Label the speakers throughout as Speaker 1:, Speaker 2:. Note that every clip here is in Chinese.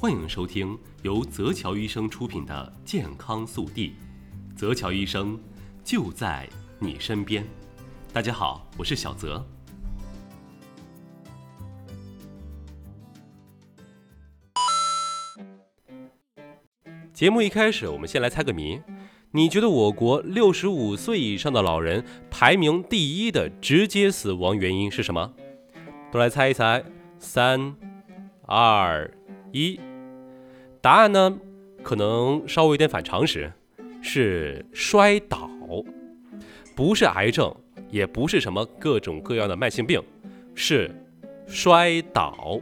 Speaker 1: 欢迎收听由泽桥医生出品的《健康速递》，泽桥医生就在你身边。大家好，我是小泽。节目一开始，我们先来猜个谜。你觉得我国六十五岁以上的老人排名第一的直接死亡原因是什么？都来猜一猜。三、二、一。答案呢，可能稍微有点反常识，是摔倒，不是癌症，也不是什么各种各样的慢性病，是摔倒。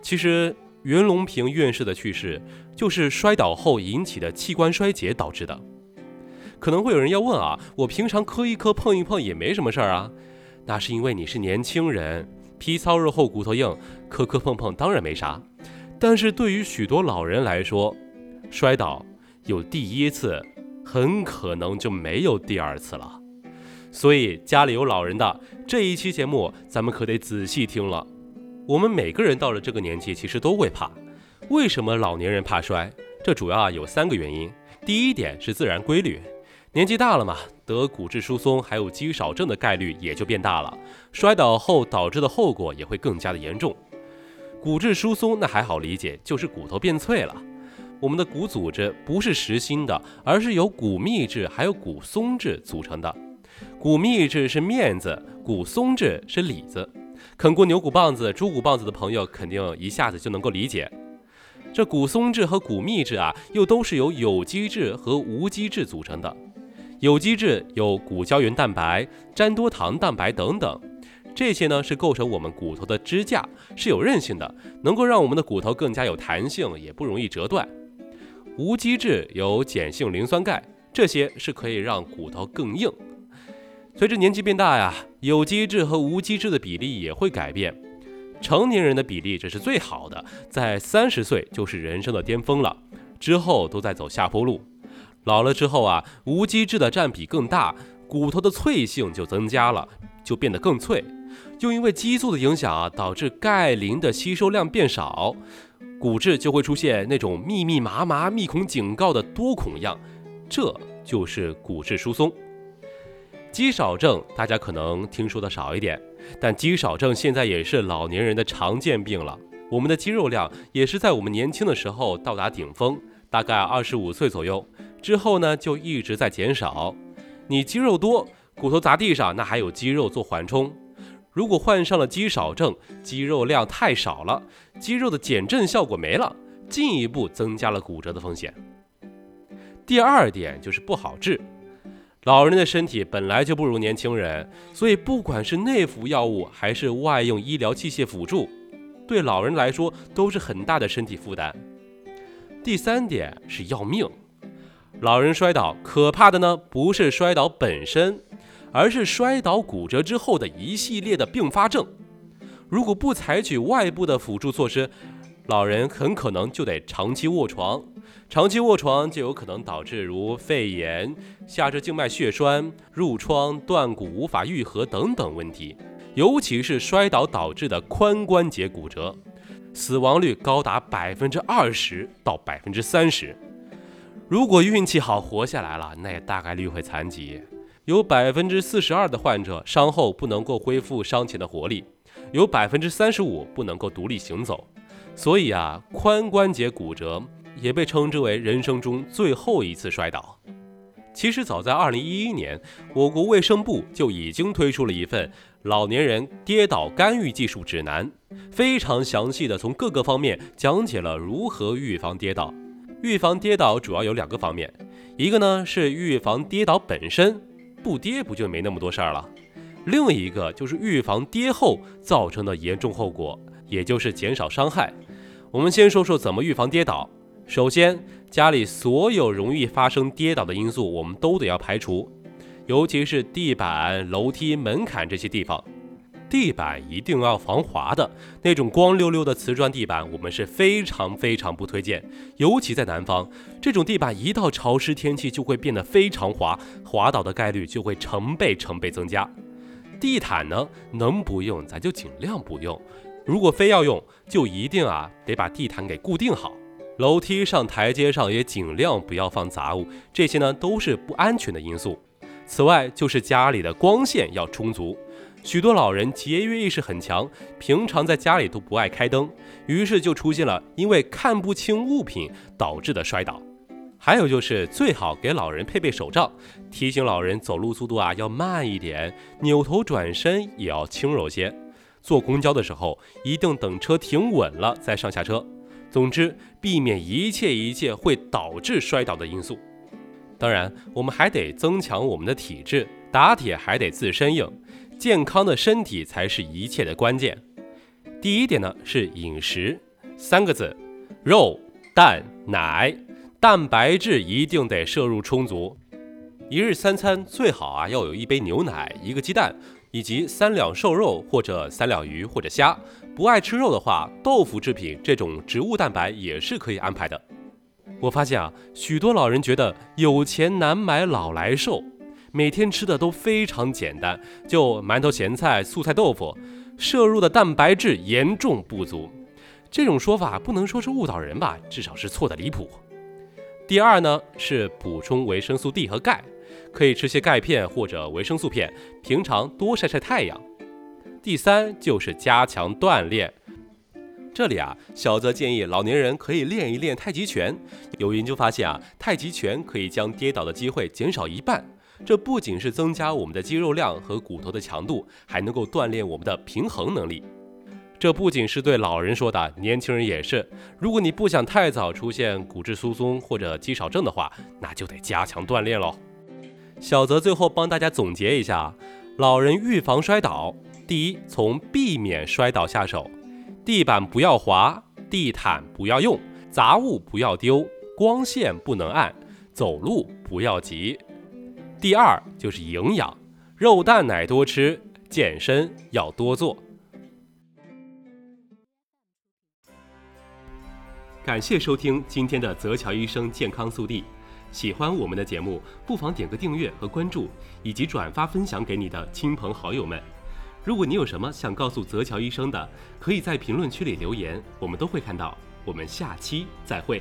Speaker 1: 其实袁隆平院士的去世就是摔倒后引起的器官衰竭导致的。可能会有人要问啊，我平常磕一磕碰一碰也没什么事儿啊，那是因为你是年轻人，皮糙肉厚骨头硬，磕磕碰碰当然没啥。但是对于许多老人来说，摔倒有第一次，很可能就没有第二次了。所以家里有老人的这一期节目，咱们可得仔细听了。我们每个人到了这个年纪，其实都会怕。为什么老年人怕摔？这主要啊有三个原因。第一点是自然规律，年纪大了嘛，得骨质疏松还有肌少症的概率也就变大了，摔倒后导致的后果也会更加的严重。骨质疏松那还好理解，就是骨头变脆了。我们的骨组织不是实心的，而是由骨密质还有骨松质组成的。骨密质是面子，骨松质是里子。啃过牛骨棒子、猪骨棒子的朋友肯定一下子就能够理解。这骨松质和骨密质啊，又都是由有机质和无机质组成的。有机质有骨胶原蛋白、粘多糖蛋白等等。这些呢是构成我们骨头的支架，是有韧性的，能够让我们的骨头更加有弹性，也不容易折断。无机质有碱性磷酸钙，这些是可以让骨头更硬。随着年纪变大呀，有机质和无机质的比例也会改变。成年人的比例这是最好的，在三十岁就是人生的巅峰了，之后都在走下坡路。老了之后啊，无机质的占比更大，骨头的脆性就增加了，就变得更脆。又因为激素的影响啊，导致钙磷的吸收量变少，骨质就会出现那种密密麻麻、密孔警告的多孔样，这就是骨质疏松。肌少症大家可能听说的少一点，但肌少症现在也是老年人的常见病了。我们的肌肉量也是在我们年轻的时候到达顶峰，大概二十五岁左右之后呢，就一直在减少。你肌肉多，骨头砸地上，那还有肌肉做缓冲。如果患上了肌少症，肌肉量太少了，肌肉的减震效果没了，进一步增加了骨折的风险。第二点就是不好治，老人的身体本来就不如年轻人，所以不管是内服药物还是外用医疗器械辅助，对老人来说都是很大的身体负担。第三点是要命，老人摔倒可怕的呢不是摔倒本身。而是摔倒骨折之后的一系列的并发症，如果不采取外部的辅助措施，老人很可能就得长期卧床，长期卧床就有可能导致如肺炎、下肢静脉血栓、褥疮、断骨无法愈合等等问题，尤其是摔倒导致的髋关节骨折，死亡率高达百分之二十到百分之三十。如果运气好活下来了，那也大概率会残疾。有百分之四十二的患者伤后不能够恢复伤前的活力，有百分之三十五不能够独立行走。所以啊，髋关节骨折也被称之为人生中最后一次摔倒。其实早在二零一一年，我国卫生部就已经推出了一份老年人跌倒干预技术指南，非常详细的从各个方面讲解了如何预防跌倒。预防跌倒主要有两个方面，一个呢是预防跌倒本身。不跌不就没那么多事儿了。另一个就是预防跌后造成的严重后果，也就是减少伤害。我们先说说怎么预防跌倒。首先，家里所有容易发生跌倒的因素，我们都得要排除，尤其是地板、楼梯、门槛这些地方。地板一定要防滑的那种光溜溜的瓷砖地板，我们是非常非常不推荐。尤其在南方，这种地板一到潮湿天气就会变得非常滑，滑倒的概率就会成倍成倍增加。地毯呢，能不用咱就尽量不用，如果非要用，就一定啊得把地毯给固定好。楼梯上、台阶上也尽量不要放杂物，这些呢都是不安全的因素。此外，就是家里的光线要充足。许多老人节约意识很强，平常在家里都不爱开灯，于是就出现了因为看不清物品导致的摔倒。还有就是最好给老人配备手杖，提醒老人走路速度啊要慢一点，扭头转身也要轻柔些。坐公交的时候，一定等车停稳了再上下车。总之，避免一切一切会导致摔倒的因素。当然，我们还得增强我们的体质，打铁还得自身硬，健康的身体才是一切的关键。第一点呢是饮食，三个字：肉、蛋、奶。蛋白质一定得摄入充足，一日三餐最好啊要有一杯牛奶、一个鸡蛋，以及三两瘦肉或者三两鱼或者虾。不爱吃肉的话，豆腐制品这种植物蛋白也是可以安排的。我发现啊，许多老人觉得有钱难买老来瘦，每天吃的都非常简单，就馒头、咸菜、素菜、豆腐，摄入的蛋白质严重不足。这种说法不能说是误导人吧，至少是错的离谱。第二呢是补充维生素 D 和钙，可以吃些钙片或者维生素片，平常多晒晒太阳。第三就是加强锻炼，这里啊小泽建议老年人可以练一练太极拳。有研究发现啊，太极拳可以将跌倒的机会减少一半，这不仅是增加我们的肌肉量和骨头的强度，还能够锻炼我们的平衡能力。这不仅是对老人说的，年轻人也是。如果你不想太早出现骨质疏松或者肌少症的话，那就得加强锻炼喽。小泽最后帮大家总结一下：老人预防摔倒，第一，从避免摔倒下手，地板不要滑，地毯不要用，杂物不要丢，光线不能暗，走路不要急。第二就是营养，肉蛋奶多吃，健身要多做。感谢收听今天的泽桥医生健康速递。喜欢我们的节目，不妨点个订阅和关注，以及转发分享给你的亲朋好友们。如果你有什么想告诉泽桥医生的，可以在评论区里留言，我们都会看到。我们下期再会。